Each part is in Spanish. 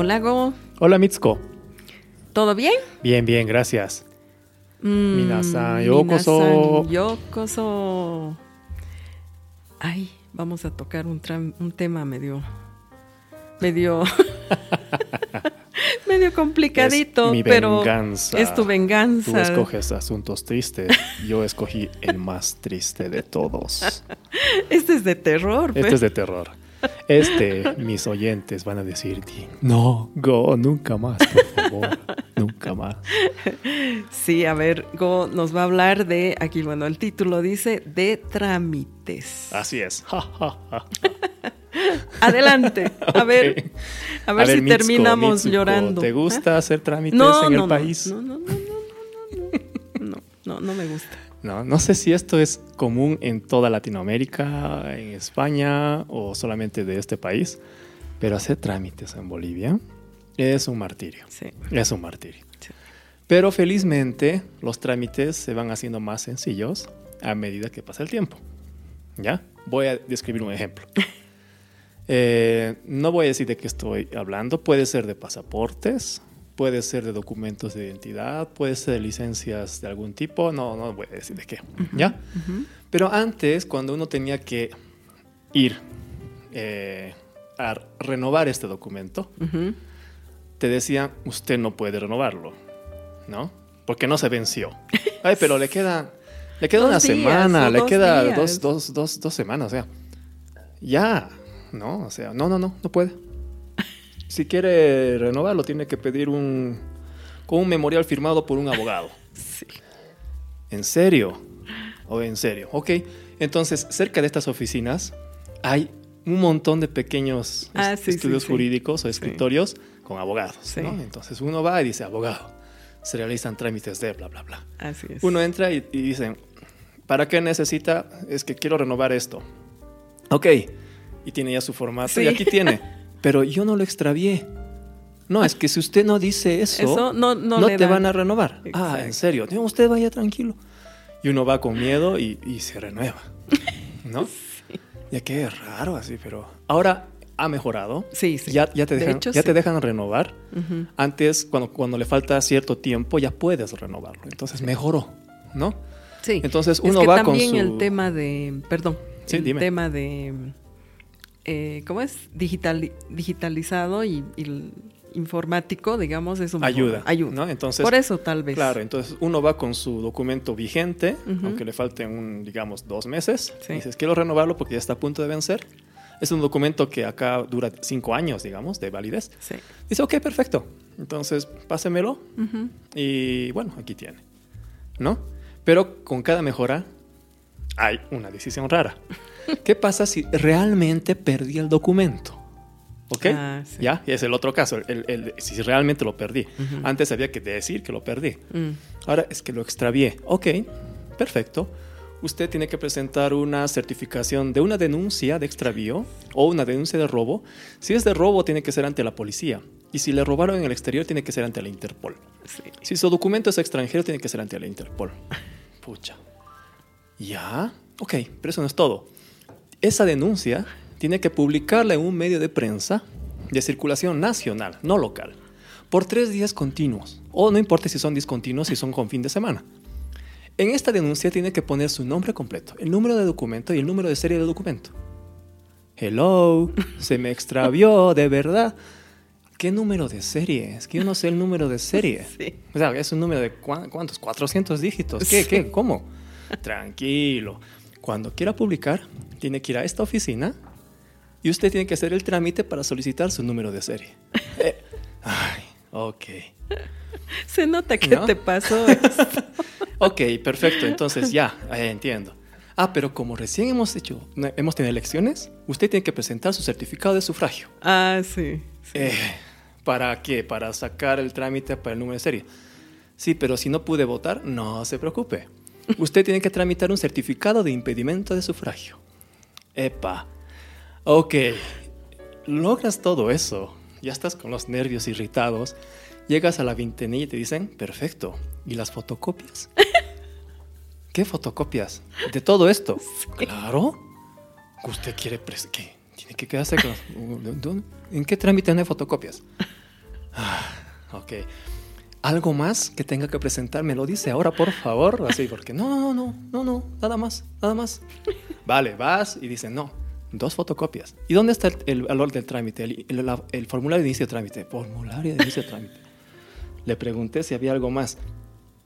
Hola, Go. Hola, Mitsuko. ¿Todo bien? Bien, bien, gracias. Mm, Minasan, yokoso. yokoso. Ay, vamos a tocar un, un tema medio. medio. medio complicadito, Es mi pero. venganza. Es tu venganza. Tú escoges asuntos tristes. Yo escogí el más triste de todos. Este es de terror, Este pues. es de terror. Este, mis oyentes van a decirte, no, Go, nunca más, por favor, nunca más. Sí, a ver, Go nos va a hablar de, aquí, bueno, el título dice, de trámites. Así es. Adelante, a ver, a ver, si terminamos llorando. ¿Te gusta hacer trámites no, en no, el no, país? No, no, no, no, no, no, no, no me gusta. No, no sé si esto es común en toda Latinoamérica, en España o solamente de este país, pero hacer trámites en Bolivia es un martirio. Sí. Es un martirio. Sí. Pero felizmente los trámites se van haciendo más sencillos a medida que pasa el tiempo. ¿Ya? Voy a describir un ejemplo. Eh, no voy a decir de qué estoy hablando. Puede ser de pasaportes, puede ser de documentos de identidad, puede ser de licencias de algún tipo. No, no voy a decir de qué. ¿Ya? Pero antes, cuando uno tenía que ir eh, a renovar este documento, te decían, usted no puede renovarlo, ¿no? Porque no se venció. Ay, pero le queda, le queda una días, semana, le dos queda dos, dos, dos semanas, o sea, ya, ¿no? O sea, no, no, no, no puede. Si quiere renovarlo, tiene que pedir un, con un memorial firmado por un abogado. Sí. ¿En serio? ¿O en serio? Ok, entonces, cerca de estas oficinas hay un montón de pequeños Ah, est- sí, sí, estudios sí. jurídicos o escritorios con abogados, Sí. ¿no? Entonces uno va y dice, abogado, se realizan trámites de bla, bla, bla. Así es. Uno entra y, y dice, ¿para qué necesita? Es que quiero renovar esto. Ok, y tiene ya su formato Sí. y aquí tiene, pero yo no lo extravié. No, es que si usted no dice eso, Eso no, no, no, te dan. van a renovar. Ah, Exacto. en serio. No, usted vaya tranquilo. Y uno va con miedo y, y se renueva. ¿No? Ya qué raro así, pero ahora ha mejorado. Sí, sí. Ya, ya, te, De dejan, hecho, ya sí. te dejan renovar. Ujú. Antes, cuando, cuando le falta cierto tiempo, ya puedes renovarlo. Entonces mejoró, ¿no? Sí. Entonces Es uno que va con también su... el tema de, perdón, Sí, el dime. tema de, eh, ¿cómo es? Digital, digitalizado y, y informático, digamos, es un Ayuda, ayuda. ¿no? Entonces, Por eso tal vez. Claro, entonces uno va con su documento vigente, aunque le falten, un, digamos, dos meses. Sí. Dices, quiero renovarlo porque ya está a punto de vencer. Es un documento que acá dura cinco años, digamos, de validez. Sí. Dice, ok, perfecto. Entonces, pásemelo y bueno, aquí tiene. ¿No? Pero con cada mejora hay una decisión rara. ¿Qué pasa si realmente perdí el documento? ¿Ok? Ah, sí. Ya, es el otro caso, el- el- si realmente lo perdí. Ujú. Antes había que decir que lo perdí. Mm. Ahora es que lo extravié. Ok, perfecto. Usted tiene que presentar una certificación de una denuncia de extravío o una denuncia de robo. Si es de robo, tiene que ser ante la policía. Y si le robaron en el exterior, tiene que ser ante la Interpol. Sí. Si su documento es extranjero, tiene que ser ante la Interpol. Pucha. ¿Ya? Ok, pero eso no es todo. Esa denuncia tiene que publicarla en un medio de prensa de circulación nacional, no local, por tres días continuos. O no importa si son discontinuos, si son con fin de semana. En esta denuncia tiene que poner su nombre completo, el número de documento y el número de serie de documento. Hello, se me extravió, de verdad. ¿Qué número de serie? Es que yo no sé el número de serie. Sí. O sea, es un número de cuántos, 400 dígitos. ¿Qué? Sí. ¿Qué? ¿Cómo? Tranquilo. Cuando quiera publicar, tiene que ir a esta oficina y usted tiene que hacer el trámite para solicitar su número de serie. Eh, ay, ok. Se nota que ¿No? te pasó esto. Ok, perfecto. Entonces ya, eh, entiendo. Ah, pero como recién hemos hecho, hemos tenido elecciones, usted tiene que presentar su certificado de sufragio. Ah, sí. sí. Eh, ¿Para qué? Para sacar el trámite para el número de serie. Sí, pero si no pude votar, no se preocupe. Usted tiene que tramitar un certificado de impedimento de sufragio. Epa. Ok. Logras todo eso. Ya estás con los nervios irritados. Llegas a la ventanilla y te dicen, perfecto. ¿Y las fotocopias? ¿Qué fotocopias? ¿De todo esto? Claro. ¿Usted quiere pres- qué? Tiene que quedarse con... ¿En qué trámite no hay fotocopias? Ok. ¿Algo más que tenga que presentar? Me lo dice ahora, por favor. Así, porque no, no, no, no, no, nada más, nada más. Vale, vas y dice, no, dos fotocopias. ¿Y dónde está el, valor del trámite? El, el- la- el formulario de inicio de trámite. Formulario de inicio de trámite. Le pregunté si había algo más,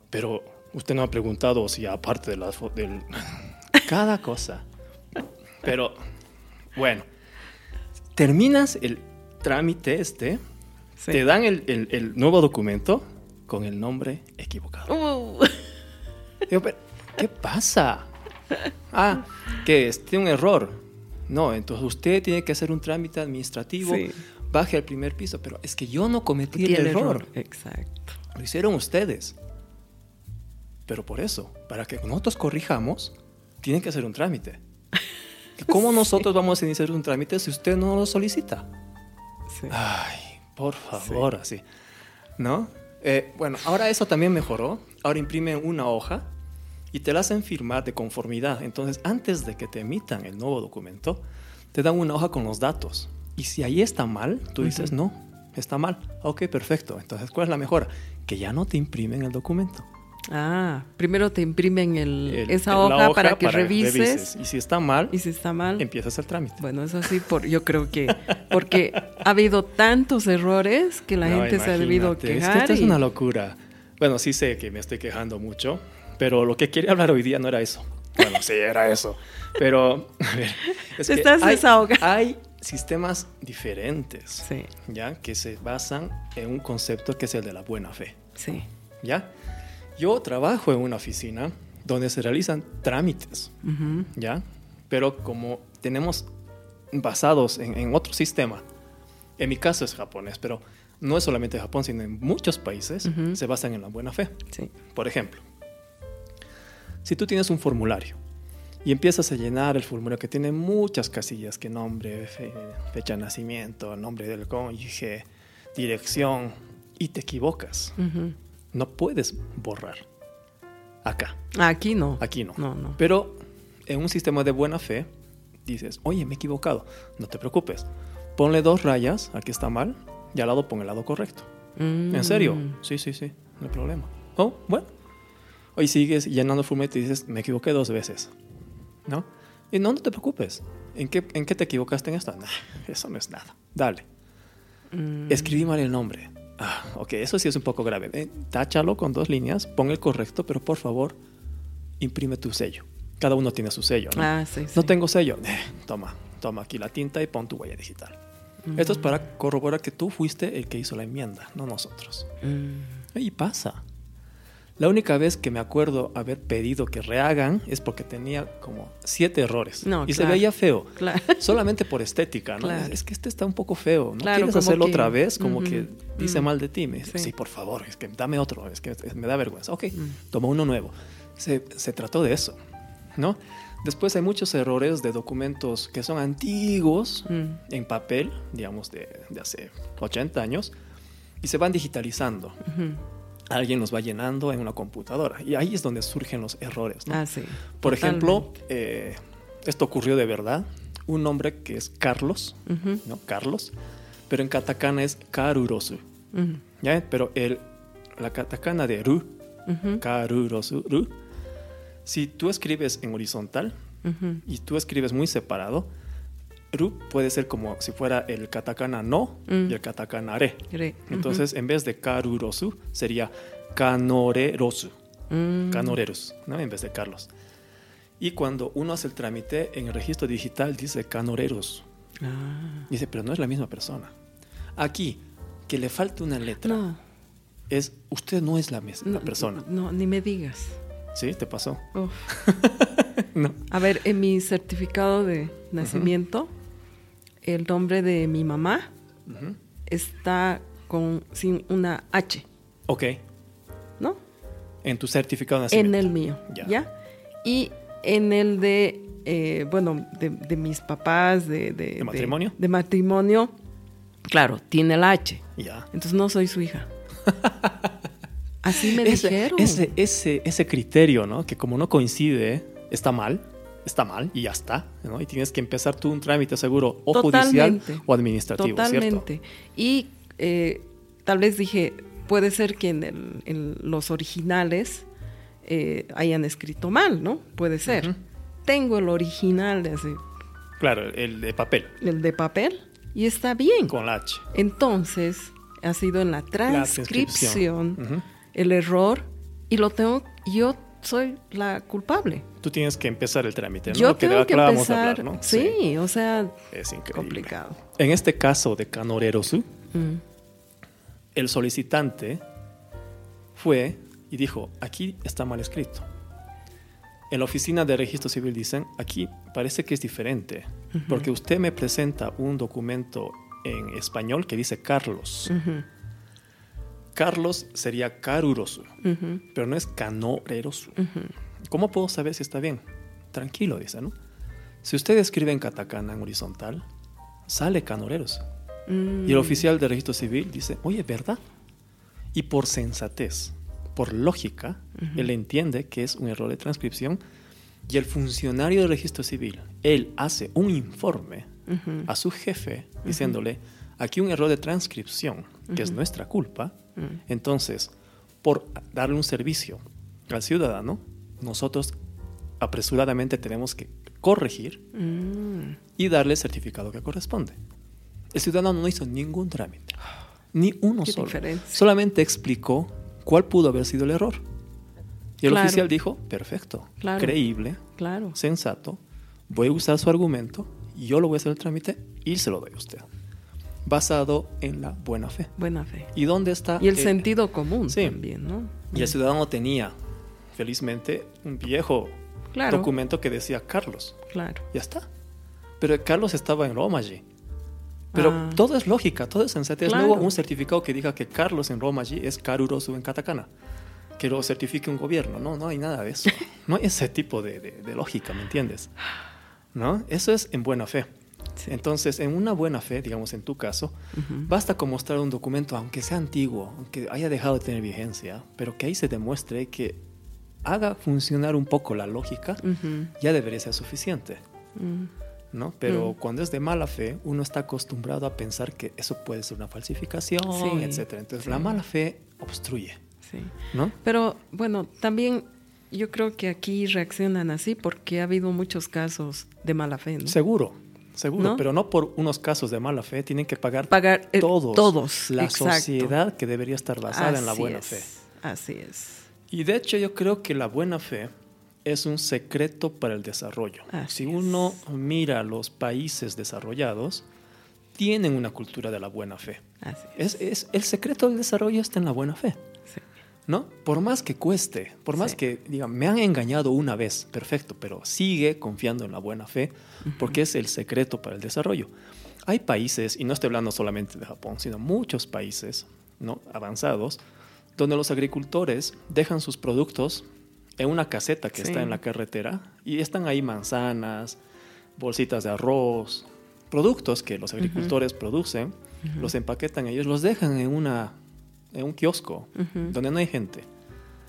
pero usted no ha preguntado si aparte de las del cada cosa. Pero bueno, terminas el trámite este, Sí. te dan el nuevo documento con el nombre equivocado. Uh, Digo, pero, ¿qué pasa? Ah, que es Tiene un error. No, entonces usted tiene que hacer un trámite administrativo, Sí. baje al primer piso, pero es que yo no cometí el tiene error. error. Exacto. Lo hicieron ustedes. Pero por eso, para que nosotros corrijamos, tienen que hacer un trámite. ¿Cómo nosotros vamos a iniciar un trámite si usted no lo solicita? Sí. Ay, por favor, así. ¿No? Eh, bueno, ahora eso también mejoró. Ahora imprimen una hoja y te la hacen firmar de conformidad. Entonces, antes de que te emitan el nuevo documento, te dan una hoja con los datos. Y si ahí está mal, tú dices, no, está mal. Ok, perfecto. Entonces, ¿cuál es la mejora? Que ya no te imprimen el documento. Ah, primero te imprimen el, El- esa hoja, para que revises. Y si está mal, Y si está mal, empiezas el trámite. bueno, eso sí, por, yo creo que porque ha habido tantos errores que la No, gente se ha debido quejar. Es que esto es una locura. Bueno, sí sé que me estoy quejando mucho, pero lo que quería hablar hoy día no era eso. Bueno, sí, era eso. Pero, a ver, es Te que estás hay, desahogando. hay sistemas diferentes, Sí, ¿ya? Que se basan en un concepto que es el de la buena fe, sí. ¿ya? Yo trabajo en una oficina donde se realizan trámites. ¿ya? Pero como tenemos basados en, en otro sistema, en mi caso es japonés, pero no es solamente Japón, sino en muchos países se basan en la buena fe. Sí. Por ejemplo, si tú tienes un formulario y empiezas a llenar el formulario que tiene muchas casillas, que nombre, fe- fecha de nacimiento, nombre del cónyuge, dirección, y te equivocas. No puedes borrar. Acá. Aquí no. Aquí no. No, no. Pero en un sistema de buena fe, dices, oye, me he equivocado. No te preocupes. Ponle dos rayas, aquí está mal, y al lado pon el lado correcto. ¿En serio? Mm. Sí, sí, sí, no hay problema. Oh, bueno. Hoy sigues llenando formulario y dices, me equivoqué dos veces. ¿No? Y no, no te preocupes. ¿En qué, en qué te equivocaste en esta? Nah, eso no es nada. Dale. Mm. Escribí mal el nombre. Ah, ok, eso sí es un poco grave. Eh, táchalo con dos líneas, pon el correcto, pero por favor, imprime tu sello. Cada uno tiene su sello, ¿no? Ah, sí, sí. No tengo sello. Eh, toma, toma aquí la tinta y pon tu huella digital. Esto es para corroborar que tú fuiste el que hizo la enmienda, no nosotros. Mm. Y pasa. La única vez que me acuerdo haber pedido que rehagan es porque tenía como siete errores. No, y se claro. veía feo. Claro. Solamente por estética, ¿no? Claro. Es que este está un poco feo. ¿No Claro, quieres hacerlo que- otra vez? Como Ujú, que dice mm. mal de ti. Me dice, Sí. sí. por favor, es que dame otro. Es que me da vergüenza. Ok, Mm. toma uno nuevo. Se, se trató de eso, ¿no? Después hay muchos errores de documentos que son antiguos Mm. en papel, digamos, de, de hace 80 años, y se van digitalizando. Ujú. Alguien los va llenando en una computadora. Y ahí es donde surgen los errores, ¿no? Ah, sí. Por ejemplo, eh, esto ocurrió de verdad. Un nombre que es Carlos, ¿no? Carlos, pero en katakana es Karurosu, ¿ya? Pero el, la katakana de Ru, ujú, Karurosu, Ru, si tú escribes en horizontal y tú escribes muy separado, Ru puede ser como si fuera el katakana no Mm. y el katakana re. Re- Entonces, en vez de Karurosu, sería Kanorerosu. Mm. ¿no? En vez de Carlos. Y cuando uno hace el trámite en el registro digital dice Canoreros. Ah. Dice, pero no es la misma persona. Aquí, que le falte una letra, No, es usted no es la misma no, persona. No, ni me digas. ¿Sí? ¿Te pasó? No. A ver, en mi certificado de nacimiento, el nombre de mi mamá está con sin una H, Ok. ¿no? En tu certificado de En el mío, Ya. ¿ya? Y en el de, eh, bueno, de, de mis papás, de, de, ¿De matrimonio? De, matrimonio, claro, tiene la H. Ya. Entonces no soy su hija. Así me Ese, dijeron. ese, ese, ese criterio, ¿no? Que como no coincide, está mal, está mal y ya está, ¿no? Y tienes que empezar tú un trámite seguro o judicial o administrativo, ¿cierto? Totalmente. Y eh, tal vez dije, puede ser que en, el- en los originales eh, hayan escrito mal, ¿no? Puede ser. Tengo el original, de ese- Claro, el de papel, el de papel, y está bien. con la H. Entonces, ha sido en la La transcripción el error y lo tengo, yo soy la culpable. Tú tienes que empezar el trámite, ¿no? Yo Que de tengo que que vamos a empezar, hablar, ¿no? sí, o sea, Es increíble. complicado. En este caso de Canorerosu, Mm, el solicitante fue y dijo, aquí está mal escrito. En la oficina de registro civil dicen, aquí parece que es diferente, porque usted me presenta un documento en español que dice Carlos. Carlos sería Carurosu, ujú, pero no es Canorerosu. ujú. ¿Cómo puedo saber si está bien? Tranquilo, dice, ¿no? Si usted escribe en katakana en horizontal, sale Canorerosu. Mm, Y el oficial de registro civil dice, oye, ¿verdad? Y por sensatez, por lógica, él entiende que es un error de transcripción y el funcionario de registro civil, él hace un informe a su jefe diciéndole, aquí un error de transcripción, que es nuestra culpa, mm, entonces, por darle un servicio al ciudadano, nosotros apresuradamente tenemos que corregir mm. y darle el certificado que corresponde. El ciudadano no hizo ningún trámite, ni uno Qué solo. diferencia. Solamente explicó cuál pudo haber sido el error. Y el Claro. oficial dijo, perfecto, Claro. creíble, Claro. sensato, voy a usar su argumento, yo lo voy a hacer el trámite y se lo doy a usted. Basado en la buena fe. Buena fe. ¿Y dónde está? Y el sentido común sí. también, ¿no? Y el ciudadano tenía, felizmente, un viejo Claro. documento que decía Carlos. Claro. Ya está. Pero Carlos estaba en Roma allí. Pero Ah. todo es lógica, todo es sensatez. Claro. Luego un certificado que diga que Carlos en Roma allí es Karurosu en katakana. Que lo certifique un gobierno. No, no hay nada de eso. No hay ese tipo de, de- de lógica, ¿me entiendes? ¿No? Eso es en buena fe. Entonces, en una buena fe, digamos en tu caso, basta con mostrar un documento, aunque sea antiguo, aunque haya dejado de tener vigencia, pero que ahí se demuestre que haga funcionar un poco la lógica, ya debería ser suficiente. Mm. ¿no? Pero Mm. cuando es de mala fe, uno está acostumbrado a pensar que eso puede ser una falsificación, Sí, etcétera. Entonces, sí. la mala fe obstruye, Sí. ¿no? Pero bueno, también yo creo que aquí reaccionan así porque ha habido muchos casos de mala fe, ¿no? Seguro, seguro, ¿No? pero no por unos casos de mala fe, tienen que pagar Pagar eh, todos, todos, la exacto. sociedad que debería estar basada en la buena es, fe. Así es. Y de hecho yo creo que la buena fe es un secreto para el desarrollo. Así si es. uno mira los países desarrollados, tienen una cultura de la buena fe. Así es. Es, es- el secreto del desarrollo está en la buena fe. ¿No? Por más que cueste, por más Sí. que digan, me han engañado una vez, perfecto, pero sigue confiando en la buena fe porque es el secreto para el desarrollo. Hay países, y no estoy hablando solamente de Japón, sino muchos países ¿no? avanzados, donde los agricultores dejan sus productos en una caseta que Sí. está en la carretera y están ahí manzanas, bolsitas de arroz, productos que los agricultores producen, los empaquetan ellos, los dejan en una en un kiosco Ujú. donde no hay gente.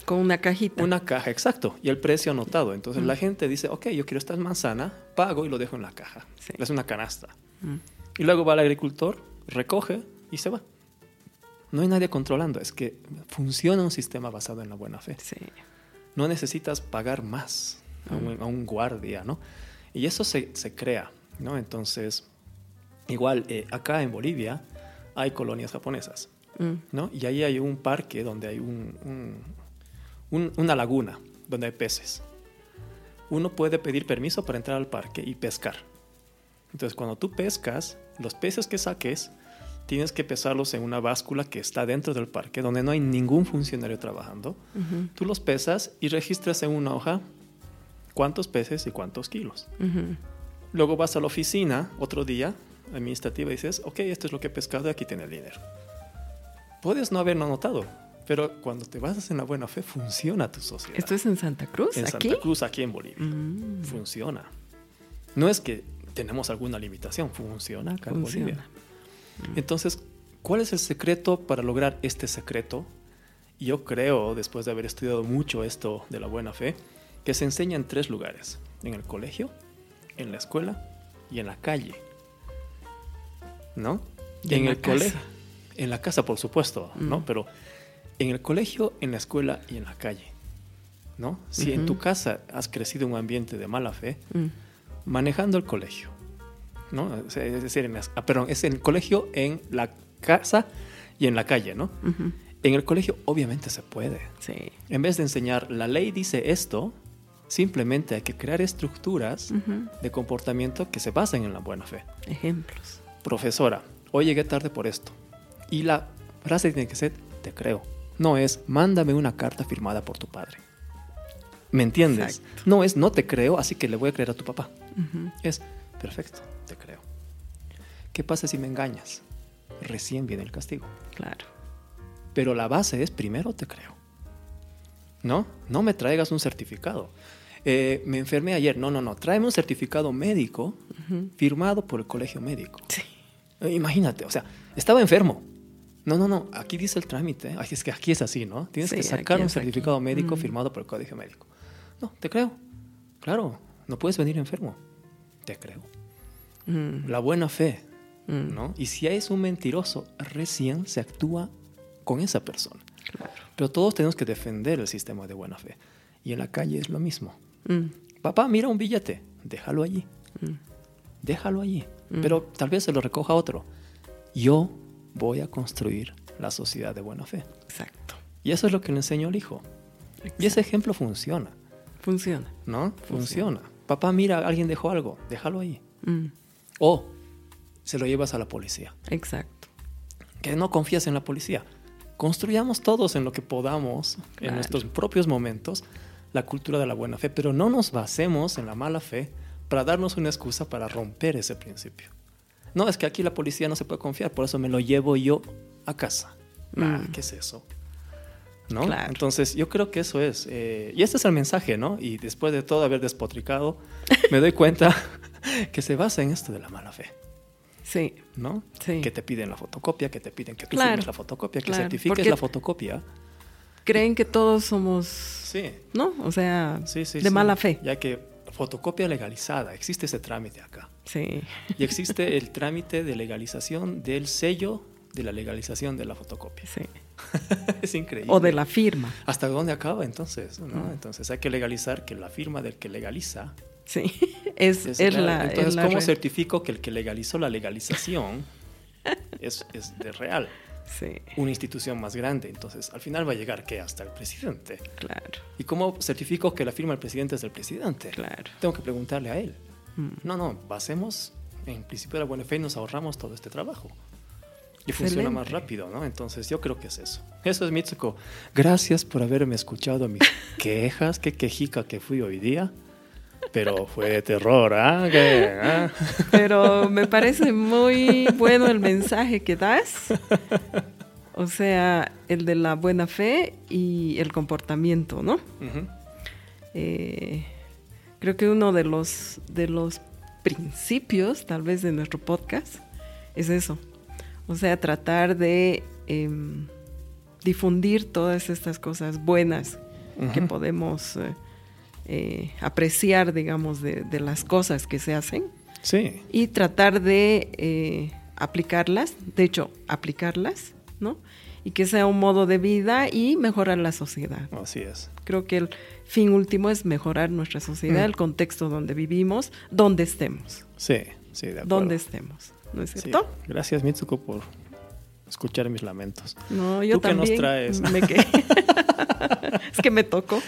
Con una cajita. Una caja, exacto, y el precio anotado. Entonces la gente dice, ok, yo quiero esta manzana, pago y lo dejo en la caja. Sí. Es una canasta. Mm. Y luego va el agricultor, recoge y se va. No hay nadie controlando, es que funciona un sistema basado en la buena fe. Sí. No necesitas pagar más a un, a un guardia, ¿no? Y eso se, se crea, ¿no? Entonces, igual, eh, acá en Bolivia hay colonias japonesas. Mm. ¿no? Y ahí hay un parque donde hay un, un- un- una laguna donde hay peces. Uno puede pedir permiso para entrar al parque y pescar. Entonces, cuando tú pescas, los peces que saques, tienes que pesarlos en una báscula que está dentro del parque, donde no hay ningún funcionario trabajando. Tú los pesas y registras en una hoja cuántos peces y cuántos kilos. Luego vas a la oficina otro día administrativa y dices, ok, esto es lo que he pescado y aquí tiene el dinero. Puedes no haberlo anotado, pero cuando te basas en la buena fe, funciona tu sociedad. ¿Esto es en Santa Cruz? en ¿Aquí? Santa Cruz, aquí en Bolivia. Mm. Funciona. No es que tenemos alguna limitación, funciona acá en Funciona. Bolivia. Entonces, ¿cuál es el secreto para lograr este secreto? Yo creo, después de haber estudiado mucho esto de la buena fe, que se enseña en tres lugares. En el colegio, en la escuela y en la calle. ¿No? Y en en el colegio. En la casa, por supuesto, ¿no? Mm. Pero en el colegio, en la escuela y en la calle, ¿no? Si en tu casa has crecido en un ambiente de mala fe, Mm, manejando el colegio, ¿no? Es decir, en las- ah, perdón, es en el colegio, en la casa y en la calle, ¿no? ujú, En el colegio obviamente se puede. Sí. En vez de enseñar, la ley dice esto, simplemente hay que crear estructuras Ujú. de comportamiento que se basen en la buena fe. Ejemplos. Profesora, hoy llegué tarde por esto. Y la frase tiene que ser, te creo. No es, mándame una carta firmada por tu padre. ¿Me entiendes? Exacto. No es, no te creo, así que le voy a creer a tu papá. Es, perfecto, te creo. ¿Qué pasa si me engañas? Recién viene el castigo. Claro. Pero la base es, primero te creo. ¿No? No me traigas un certificado. Eh, me enfermé ayer. No, no, no. Tráeme un certificado médico Ujú. firmado por el colegio médico. Sí. Eh, Imagínate, o sea, estaba enfermo. No, no, no, aquí dice el trámite. Ay, es que aquí es así, ¿no? Tienes Sí, que sacar un aquí. certificado médico Mm. firmado por el colegio médico. No, te creo. Claro, no puedes venir enfermo. Te creo. Mm, La buena fe, mm, ¿no? Y si es un mentiroso, recién se actúa con esa persona. Claro. Pero todos tenemos que defender el sistema de buena fe. Y en la calle es lo mismo. Papá, mira un billete, déjalo allí. déjalo allí. Pero tal vez se lo recoja otro. Yo voy a construir la sociedad de buena fe. Exacto. Y eso es lo que le enseño al hijo. Y ese ejemplo funciona, Funciona. ¿no? Funciona. Papá, mira, alguien dejó algo, déjalo ahí. Mm, O se lo llevas a la policía. Exacto. Que no confías en la policía. Construyamos todos en lo que podamos, en nuestros propios momentos, la cultura de la buena fe, pero no nos basemos en la mala fe para darnos una excusa para romper ese principio. No, es que aquí la policía no se puede confiar, por eso me lo llevo yo a casa. Ah, Mm. ¿Qué es eso? ¿No? Claro. Entonces, yo creo que eso es. eh, y este es el mensaje, ¿no? Y después de todo haber despotricado, me doy cuenta que se basa en esto de la mala fe. Sí. ¿no? Sí. Que te piden la fotocopia, que te piden que tú Claro, firmes la fotocopia, que claro, certifiques porque- la fotocopia. Creen que todos somos, Sí, ¿no? O sea, sí, sí. de mala fe. Ya que fotocopia legalizada, existe ese trámite acá. Sí. Y existe el trámite de legalización del sello de la legalización de la fotocopia. Sí. es increíble. O de la firma. ¿Hasta dónde acaba entonces? ¿no? Mm. Entonces hay que legalizar que la firma del que legaliza Sí. Es, es, es la. Entonces, es la ¿cómo certifico que el que legalizó la legalización es, es de real? Sí, Una institución más grande. Entonces, al final va a llegar que hasta el presidente. claro. ¿Y cómo certifico que la firma del presidente es del presidente? Claro. Tengo que preguntarle a él. Mm. No, no, basemos en principio de la buena fe y nos ahorramos todo este trabajo. Y Excelente. funciona más rápido, ¿no? Entonces yo creo que es eso. Eso es Mitsuko. Gracias por haberme escuchado mis quejas. Qué quejica que fui hoy día. Pero fue de terror, ¿ah? ¿Qué? ¿Ah? Pero me parece muy bueno el mensaje que das. O sea, el de la buena fe y el comportamiento, ¿no? Eh, creo que uno de los, de los principios, tal vez, de nuestro podcast es eso. O sea, tratar de em, difundir todas estas cosas buenas que podemos eh, eh, apreciar, digamos, de, de las cosas que se hacen Sí, y tratar de eh, aplicarlas, de hecho, aplicarlas, ¿no? Y que sea un modo de vida y mejorar la sociedad. así es. Creo que el fin último es mejorar nuestra sociedad, Mm. el contexto donde vivimos, donde estemos, Sí, sí, de acuerdo. donde estemos, ¿no es Sí. cierto? Gracias, Mitsuko, por escuchar mis lamentos. No, yo ¿Tú qué nos también traes? me quedé. Es que me tocó,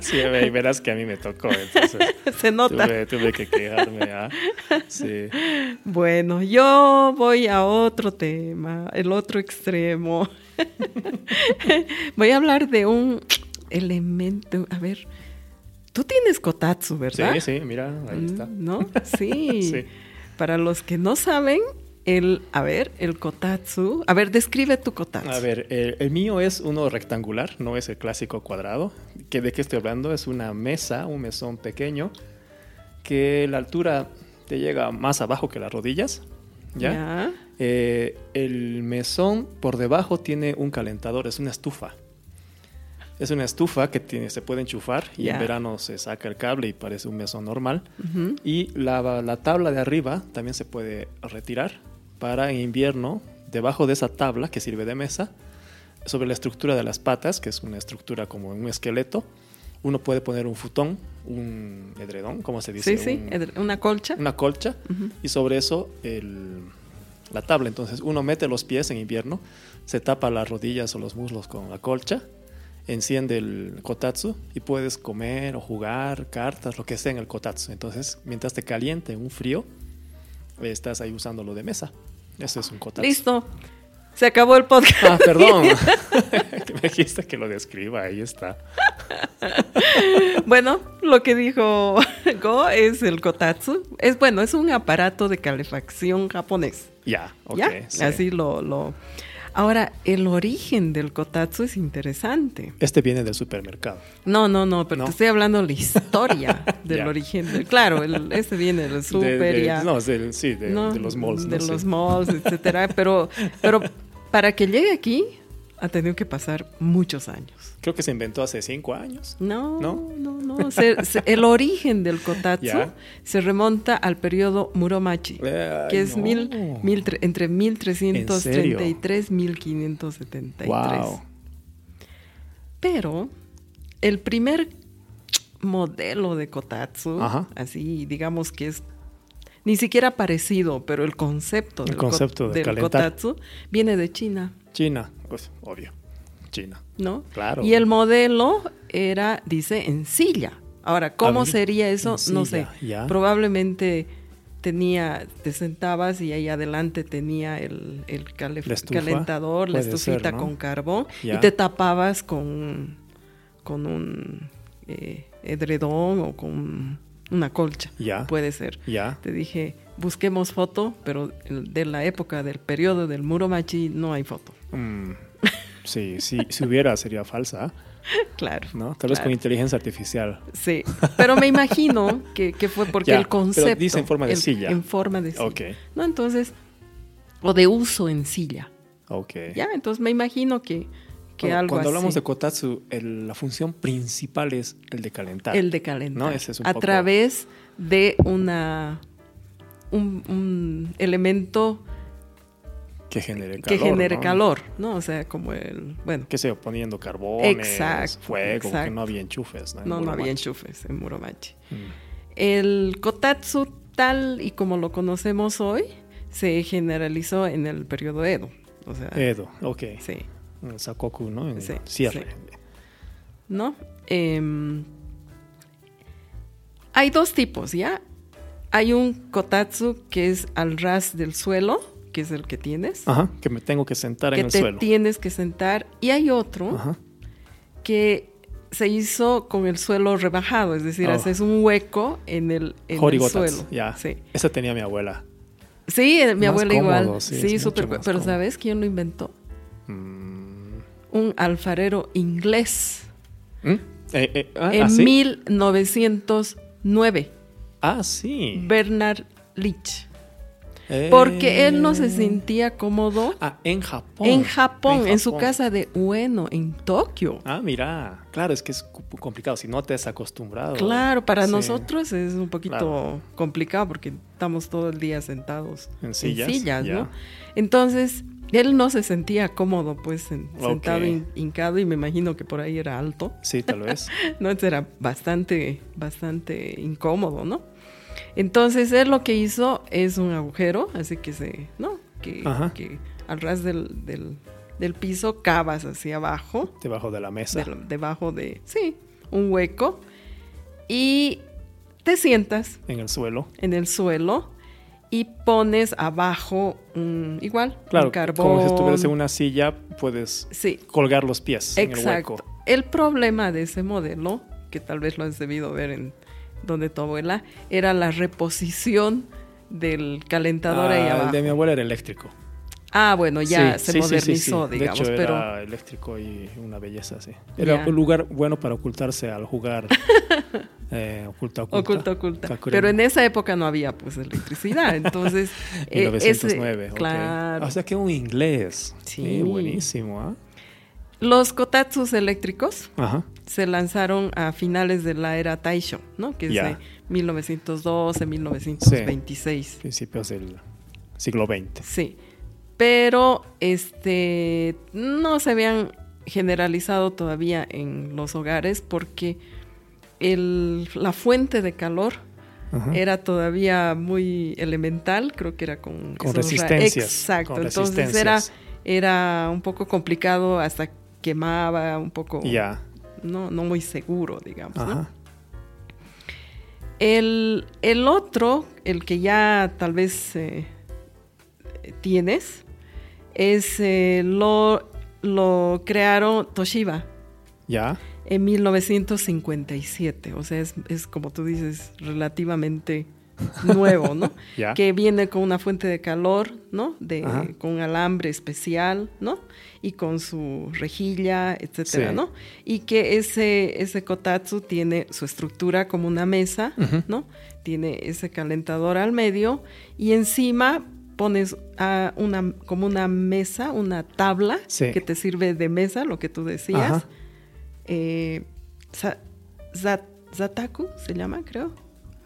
Sí, ve- verás que a mí me tocó, entonces se nota. tuve, tuve que quejarme. ¿ah? Sí. Bueno, yo voy a otro tema, el otro extremo. voy a hablar de un elemento, a ver, tú tienes kotatsu, ¿verdad? sí, sí, mira, ahí Mm, está. ¿No? Sí. Sí. Para los que no saben, el, a ver, el kotatsu. A ver, describe tu kotatsu. A ver, el, el mío es uno rectangular, no es el clásico cuadrado. ¿Que ¿De qué estoy hablando? Es una mesa, un mesón pequeño, que la altura te llega más abajo que las rodillas. ¿Ya? Ya. Eh, el mesón por debajo tiene un calentador, es una estufa. Es una estufa que tiene, se puede enchufar y en verano se saca el cable y parece un mesón normal. Y la, la tabla de arriba también se puede retirar para en invierno debajo de esa tabla que sirve de mesa, sobre la estructura de las patas, que es una estructura como un esqueleto, uno puede poner un futón, un edredón, ¿cómo se dice? Sí, sí, Un- una colcha. una colcha y sobre eso el- la tabla. Entonces uno mete los pies en invierno, se tapa las rodillas o los muslos con la colcha, enciende el kotatsu y puedes comer o jugar cartas, lo que sea en el kotatsu. Entonces, mientras te caliente en un frío, estás ahí usándolo de mesa. Eso es un kotatsu. Listo. Se acabó el podcast. Ah, perdón. me dijiste que lo describa, ahí está. Bueno, lo que dijo Go es el kotatsu. Es bueno, es un aparato de calefacción japonés. Ya, ok. ¿Ya? sí. Así lo, lo. Ahora, el origen del kotatsu es interesante. Este viene del supermercado. No, no, no, pero ¿No? te estoy hablando de la historia del Ya. origen. del- claro, el, este viene del De- super de- ya. no, del- sí, de, ¿no? de los malls. De no sé. los malls, etcétera. Pero, pero para que llegue aquí, ha tenido que pasar muchos años. Creo que se inventó hace cinco años. No, ¿No? no, no. Se- se- el origen del kotatsu Ya. se remonta al periodo Muromachi, que es no. mil, mil tre- entre 1333 y 1573. Wow. Pero el primer modelo de kotatsu, Ajá. así digamos que es ni siquiera parecido, pero el concepto El del, concepto de del kotatsu viene de China, China, pues obvio. China. ¿no? Claro. Y el modelo era, dice, en silla. Ahora, ¿cómo ver, sería eso? No sé. ya. Probablemente tenía, te sentabas y ahí adelante tenía el, el calef- La estufa, calentador, la estufita ser, ¿no? con carbón y te tapabas con, con un eh, edredón o con una colcha. Ya. Puede ser. Ya. Te dije, busquemos foto, pero de la época del periodo del Muromachi no hay foto. Mm, sí, sí, si hubiera sería falsa, Claro. ¿no? Tal vez claro. con inteligencia artificial. Sí, pero me imagino que, que fue porque Ya, el pero concepto... dice en forma de silla. En forma de silla. Ok, No, entonces... O de uso en silla. ok. Ya, entonces me imagino que, que algo Cuando hablamos así. de kotatsu, el- la función principal es el de calentar. El de calentar. No, ese es un a poco- través de una... Un, un elemento que genere que calor. genere ¿no? calor, ¿no? O sea, como el... Bueno, Que se poniendo carbones, Exacto, fuego, exacto. no había enchufes. No, En no, no había enchufes en Muromachi. Mm. El kotatsu tal y como lo conocemos hoy se generalizó en el periodo Edo. O sea, Edo, ok. sí, En Sakoku, ¿no? En Sí, cierre. ¿no? Em, hay dos tipos, ¿ya? Hay un kotatsu que es al ras del suelo, que es el que tienes, Ajá, que me tengo que sentar que en el te suelo. tienes que sentar, y hay otro Ajá. que se hizo con el suelo rebajado, es decir, Oh. haces un hueco en el, en el suelo. ya. Sí. Esa tenía mi abuela. Sí, eh, mi Más abuela cómodo, igual. sí, súper. Pero. ¿sabes quién lo inventó? Mm. Un alfarero inglés ¿Mm? Eh, eh, ah, en ¿ah, sí? 1909. Ah, sí. Bernard Leach. Eh. Porque él no se sentía cómodo Ah, en Japón. en Japón, en, su casa de Ueno, en Tokio. Ah, mira. Claro, es que es complicado. Si no te has acostumbrado. Claro, para Sí. nosotros es un poquito Claro. complicado porque estamos todo el día sentados En sillas. ¿no? Entonces, él no se sentía cómodo, pues, en- sentado hin- hincado y me imagino que por ahí era alto, Sí, tal vez. ¿no? Era bastante, bastante incómodo, ¿no? Entonces, él lo que hizo es un agujero, así que se, ¿no? Que, que al ras del, del, del piso cavas hacia abajo Debajo de la mesa. debajo de, sí, un hueco y te sientas En el suelo. en el suelo y pones abajo un, igual, Claro, un carbón. como si estuvieras en una silla, puedes Sí, colgar los pies en el exacto. hueco. El problema de ese modelo, que tal vez lo has debido ver en donde tu abuela, era la reposición del calentador ahí Ah, abajo. el de mi abuela era eléctrico. Ah, bueno, ya Sí, se sí, modernizó, sí. digamos, de hecho, pero era eléctrico y una belleza, sí. Era un lugar bueno para ocultarse al jugar eh, oculta, oculta. Oculta, oculta. Pero en esa época no había pues electricidad, entonces... eh, 1909. ese- ok. Claro. O sea que un inglés. Sí. buenísimo, ¿ah? Los kotatsus eléctricos Ajá. se lanzaron a finales de la era Taisho, ¿no? Que es Ya. de 1912, 1926. Principios del siglo XX. Sí. pero este no se habían generalizado todavía en los hogares porque el- la fuente de calor Ajá. era todavía muy elemental, creo que era con, Con resistencias, Exacto, con entonces era, resistencias. era un poco complicado, hasta quemaba, un poco Ya. no, no muy seguro, digamos. El, el otro, el que ya tal vez eh, tienes, es eh, lo, lo crearon Toshiba Ya. En 1957. O sea, es, es como tú dices, relativamente nuevo, ¿no? Que viene con una fuente de calor, ¿no? De, Ajá. con alambre especial, ¿no? Y con su rejilla, etcétera, Sí. ¿no? Y que ese, ese kotatsu tiene su estructura como una mesa. ¿no? Tiene ese calentador al medio y encima pones a una, como una mesa, una tabla Sí. que te sirve de mesa, lo que tú decías. Ajá. Eh, za- za- zataku se llama, creo,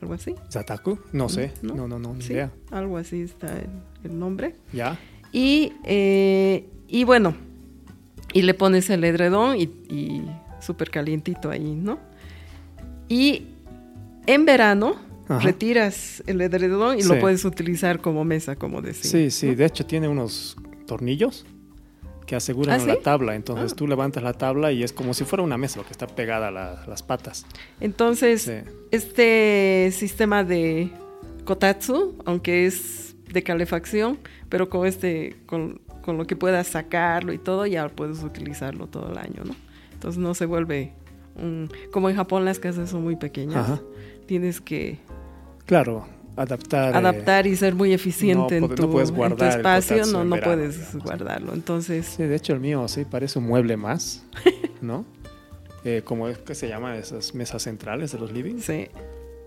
algo así. ¿Zataku? No sé. ¿No? No, no, no, ni Sí, idea. algo así está el, el nombre. Ya. Y, eh, y bueno, y le pones el edredón y, y súper calientito ahí, ¿no? Y en verano Ajá. retiras el edredón y Sí. lo puedes utilizar como mesa, como decía. Sí, sí. De hecho, tiene unos tornillos que aseguran ¿Ah, la sí? tabla. Entonces Ah. tú levantas la tabla y es como si fuera una mesa, porque está pegada a la- las patas. Entonces, Sí. este sistema de kotatsu, aunque es de calefacción, pero con este, con, con lo que puedas sacarlo y todo, ya puedes utilizarlo todo el año, ¿no? Entonces no se vuelve un, como en Japón las casas son muy pequeñas. Ajá. Tienes que Claro, adaptar. eh, adaptar y ser muy eficiente no en, tu, no puedes en tu guardar espacio, no, no verano, puedes digamos. guardarlo. Entonces, Sí, de hecho el mío sí parece un mueble más, ¿no? Eh, como es que se llaman esas mesas centrales de los livings, sí.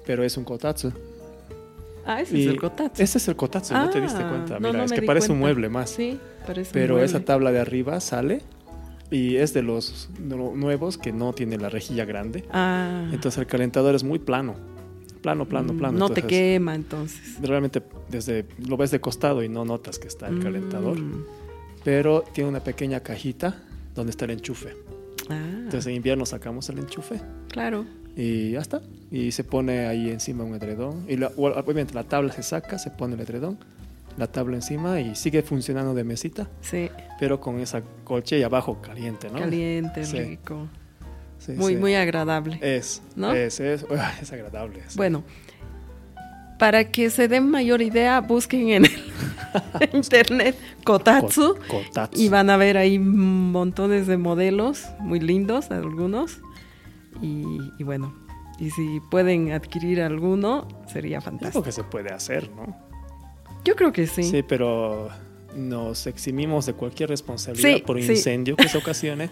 pero es un kotatsu. Ah, ese Y es el kotatsu. Ese es el kotatsu, no te diste Ah, cuenta. Mira, no es que parece un mueble más. Sí, parece un Pero esa mueble. tabla de arriba sale y es de los nu- nuevos que no tiene la rejilla grande. Ah. Entonces el calentador es muy plano. Plano, plano, Mm, plano. No te Entonces, quema entonces. Realmente desde lo ves de costado y no notas que está el calentador. Mm. Pero tiene una pequeña cajita donde está el enchufe. Ah, Entonces en invierno sacamos el enchufe claro. y ya está. Y se pone ahí encima un edredón. Y la- obviamente la tabla se saca, se pone el edredón, la tabla encima y sigue funcionando de mesita, Sí, pero con esa colcha y abajo caliente, ¿no? caliente, Sí. rico. Sí, muy, sí. muy agradable. Es, ¿No? es, es, es agradable. Bueno, para que se den mayor idea, busquen en el internet Kotatsu Ko- kotatsu. y van a ver ahí montones de modelos muy lindos, algunos. Y, y bueno, y si pueden adquirir alguno, sería Es fantástico. que se puede hacer, ¿no? Yo creo que sí. Sí, pero nos eximimos de cualquier responsabilidad Sí, por sí. incendio que se ocasione.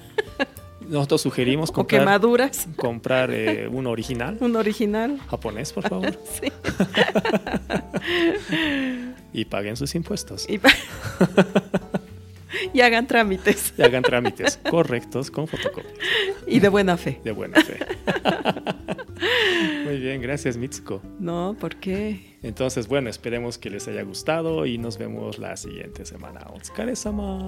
Nosotros sugerimos o comprar, quemaduras, comprar eh, uno original, un original. japonés, por favor, Sí. y paguen sus impuestos. Y, hagan trámites Y hagan trámites correctos con fotocopias y de buena fe. de buena fe. Muy bien, gracias Mitsuko. No, ¿por qué? Entonces, bueno, esperemos que les haya gustado y nos vemos la siguiente semana. Otsukare-sama.